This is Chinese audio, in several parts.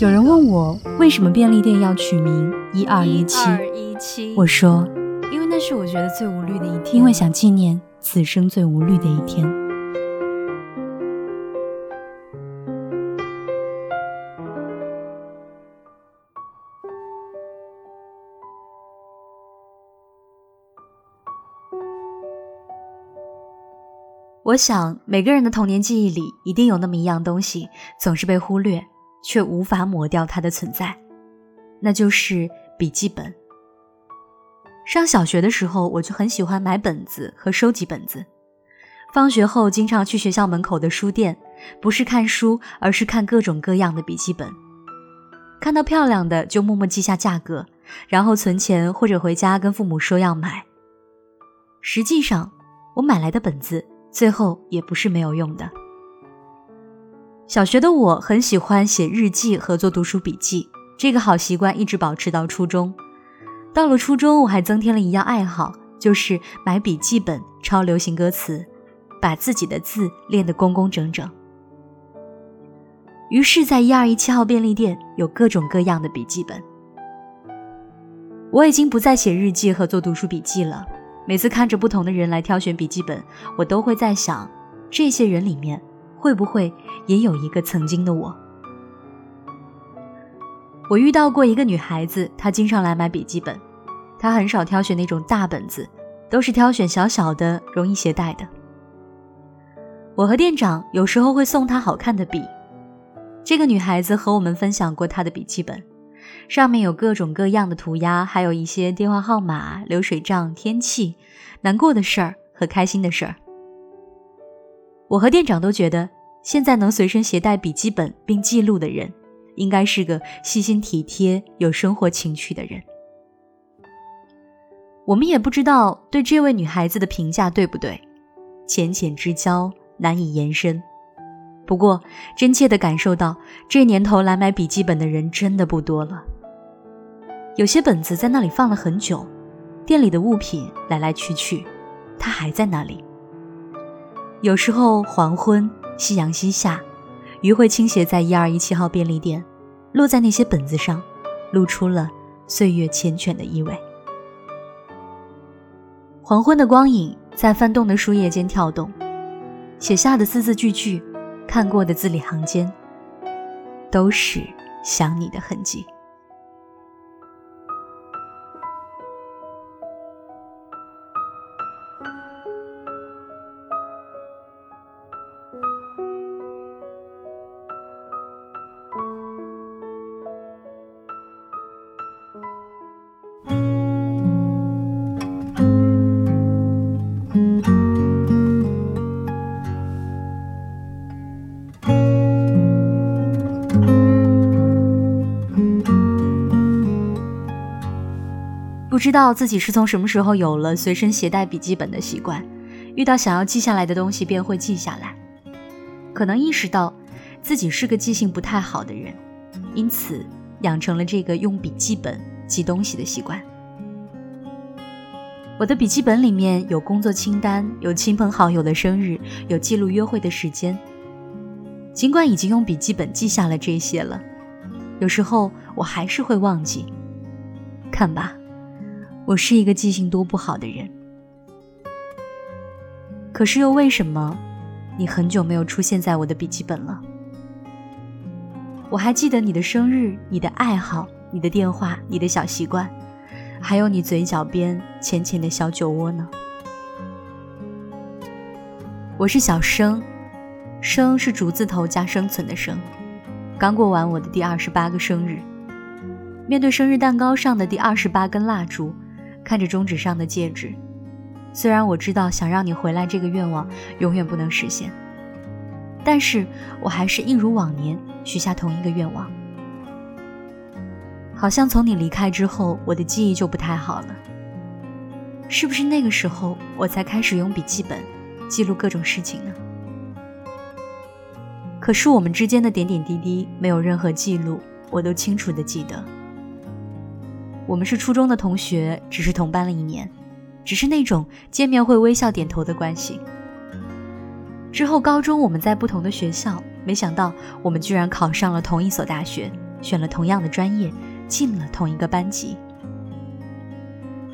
有人问我为什么便利店要取名一二一七，我说，因为那是我觉得最无虑的一天，因为想纪念此生最无虑的一天。我想每个人的童年记忆里一定有那么一样东西，总是被忽略。却无法抹掉它的存在，那就是笔记本。上小学的时候，我就很喜欢买本子和收集本子。放学后，经常去学校门口的书店，不是看书，而是看各种各样的笔记本。看到漂亮的，就默默记下价格，然后存钱或者回家跟父母说要买。实际上，我买来的本子最后也不是没有用的。小学的我很喜欢写日记和做读书笔记，这个好习惯一直保持到初中。到了初中，我还增添了一样爱好，就是买笔记本抄流行歌词，把自己的字练得工工整整。于是，在一二一七号便利店有各种各样的笔记本。我已经不再写日记和做读书笔记了。每次看着不同的人来挑选笔记本，我都会在想，这些人里面。会不会也有一个曾经的我？我遇到过一个女孩子，她经常来买笔记本，她很少挑选那种大本子，都是挑选小小的、容易携带的。我和店长有时候会送她好看的笔。这个女孩子和我们分享过她的笔记本，上面有各种各样的涂鸦，还有一些电话号码、流水账、天气、难过的事儿和开心的事儿。我和店长都觉得，现在能随身携带笔记本并记录的人，应该是个细心体贴、有生活情趣的人。我们也不知道对这位女孩子的评价对不对，浅浅之交难以延伸。不过，真切地感受到，这年头来买笔记本的人真的不多了。有些本子在那里放了很久，店里的物品来来去去，它还在那里。有时候黄昏，夕阳西下，余晖倾斜在一二一七号便利店，落在那些本子上，露出了岁月缱绻的意味。黄昏的光影在翻动的书页间跳动，写下的字字句句，看过的字里行间，都是想你的痕迹。知道自己是从什么时候有了随身携带笔记本的习惯，遇到想要记下来的东西便会记下来。可能意识到自己是个记性不太好的人，因此养成了这个用笔记本记东西的习惯。我的笔记本里面有工作清单，有亲朋好友的生日，有记录约会的时间。尽管已经用笔记本记下了这些了，有时候我还是会忘记。看吧。我是一个记性多不好的人，可是又为什么你很久没有出现在我的笔记本了？我还记得你的生日、你的爱好、你的电话、你的小习惯，还有你嘴角边浅浅的小酒窝呢。我是小生，生是竹字头加生存的生，刚过完我的第二十八个生日，面对生日蛋糕上的第二十八根蜡烛。看着中指上的戒指，虽然我知道想让你回来这个愿望永远不能实现，但是我还是一如往年许下同一个愿望，好像从你离开之后，我的记忆就不太好了。是不是那个时候我才开始用笔记本记录各种事情呢？可是我们之间的点点滴滴没有任何记录，我都清楚的记得。我们是初中的同学，只是同班了一年，只是那种见面会微笑点头的关系。之后高中我们在不同的学校，没想到我们居然考上了同一所大学，选了同样的专业，进了同一个班级。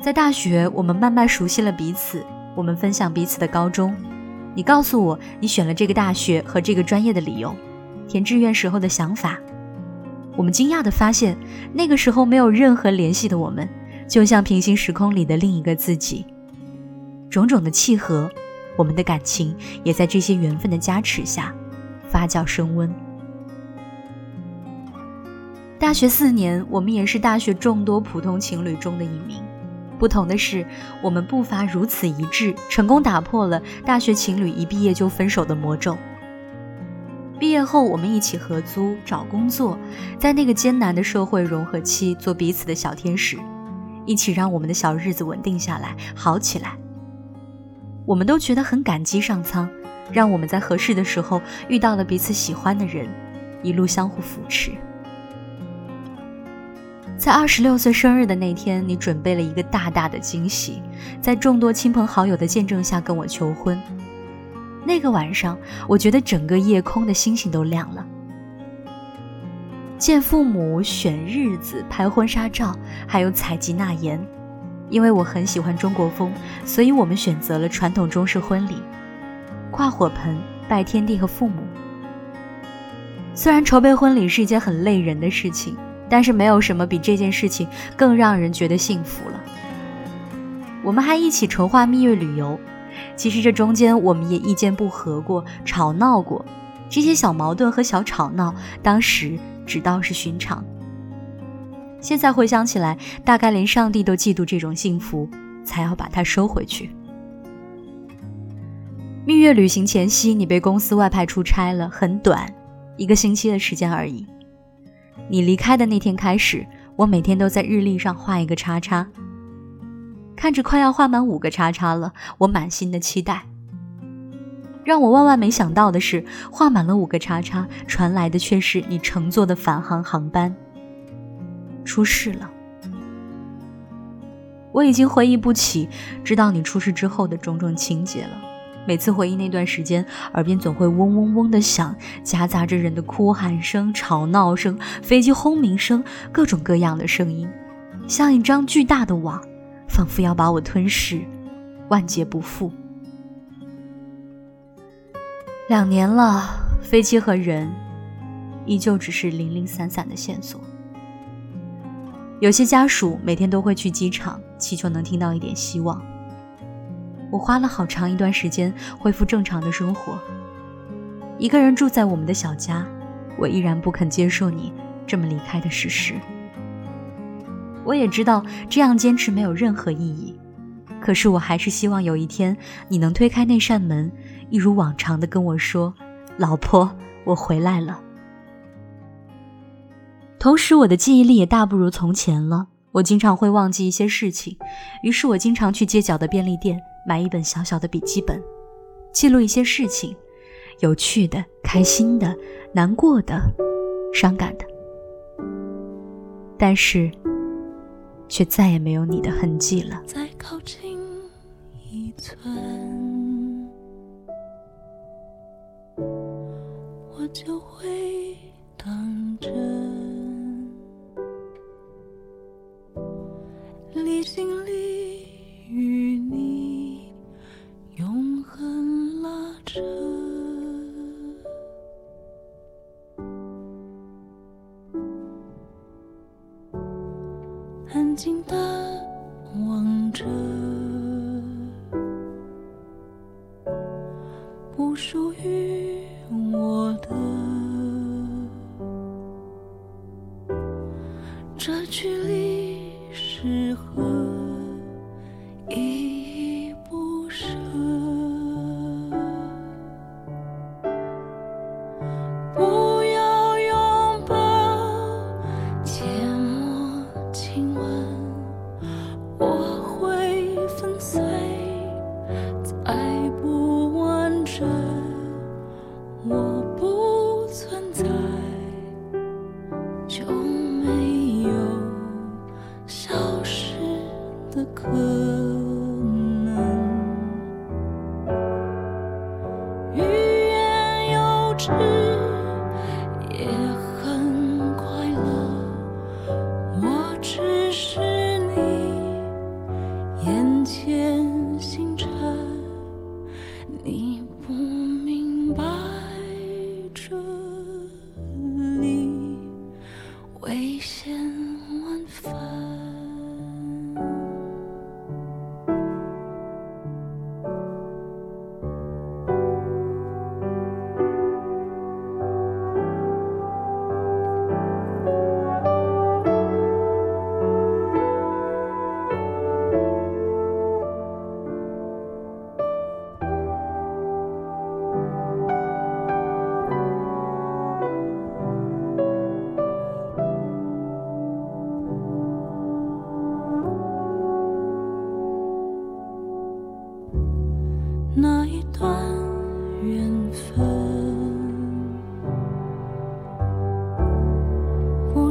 在大学，我们慢慢熟悉了彼此，我们分享彼此的高中。你告诉我你选了这个大学和这个专业的理由，填志愿时候的想法。我们惊讶地发现，那个时候没有任何联系的我们，就像平行时空里的另一个自己。种种的契合，我们的感情也在这些缘分的加持下发酵升温。大学四年，我们也是大学众多普通情侣中的一名。不同的是，我们步伐如此一致，成功打破了大学情侣一毕业就分手的魔咒。毕业后，我们一起合租找工作，在那个艰难的社会融合期做彼此的小天使，一起让我们的小日子稳定下来，好起来。我们都觉得很感激上苍，让我们在合适的时候遇到了彼此喜欢的人，一路相互扶持。在二十六岁生日的那天，你准备了一个大大的惊喜，在众多亲朋好友的见证下跟我求婚。那个晚上，我觉得整个夜空的星星都亮了。见父母、选日子、拍婚纱照，还有采集纳言。因为我很喜欢中国风，所以我们选择了传统中式婚礼，跨火盆、拜天地和父母。虽然筹备婚礼是一件很累人的事情。但是没有什么比这件事情更让人觉得幸福了。我们还一起筹划蜜月旅游，其实这中间我们也意见不合过，吵闹过。这些小矛盾和小吵闹，当时只当是寻常。现在回想起来，大概连上帝都嫉妒这种幸福，才要把它收回去。蜜月旅行前夕，你被公司外派出差了，很短，一个星期的时间而已。你离开的那天开始，我每天都在日历上画一个叉叉。看着快要画满五个叉叉了，我满心的期待。让我万万没想到的是，画满了五个叉叉，传来的却是你乘坐的返航航班出事了。我已经回忆不起知道你出事之后的种种情节了。每次回忆那段时间，耳边总会嗡嗡嗡的响，夹杂着人的哭喊声、吵闹声、飞机轰鸣声，各种各样的声音，像一张巨大的网，仿佛要把我吞噬，万劫不复。两年了，飞机和人，依旧只是零零散散的线索。有些家属每天都会去机场，祈求能听到一点希望。我花了好长一段时间恢复正常的生活，一个人住在我们的小家，我依然不肯接受你这么离开的事实。我也知道这样坚持没有任何意义，可是我还是希望有一天你能推开那扇门，一如往常的跟我说：“老婆，我回来了。”同时，我的记忆力也大不如从前了，我经常会忘记一些事情，于是我经常去街角的便利店。买一本小小的笔记本，记录一些事情，有趣的、开心的、难过的、伤感的，但是却再也没有你的痕迹了。再靠近一寸，我就会当真。离心安静的望着，不属于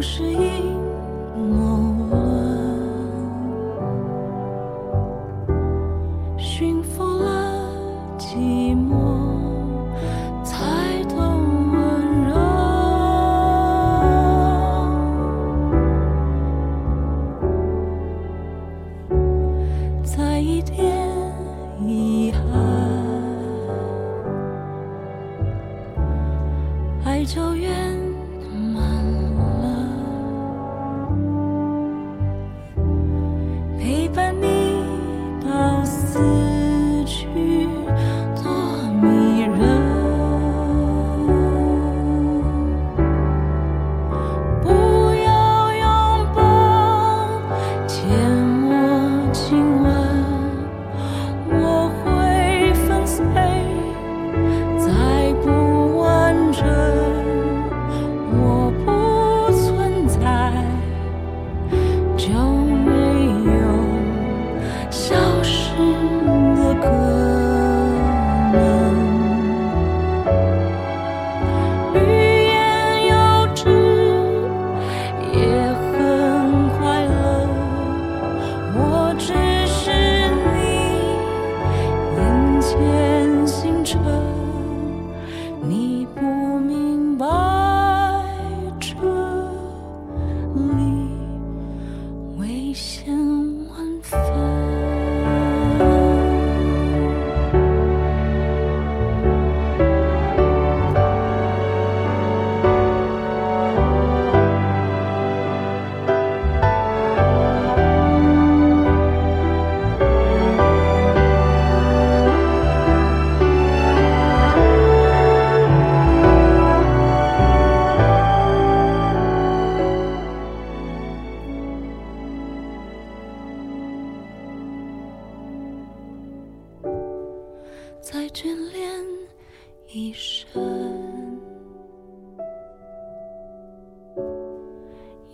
是阴谋论驯服了寂寞才懂温柔。再一点遗憾爱就圆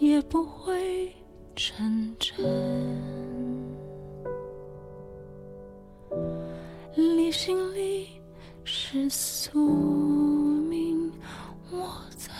也不会成真。理性里是宿命，我在。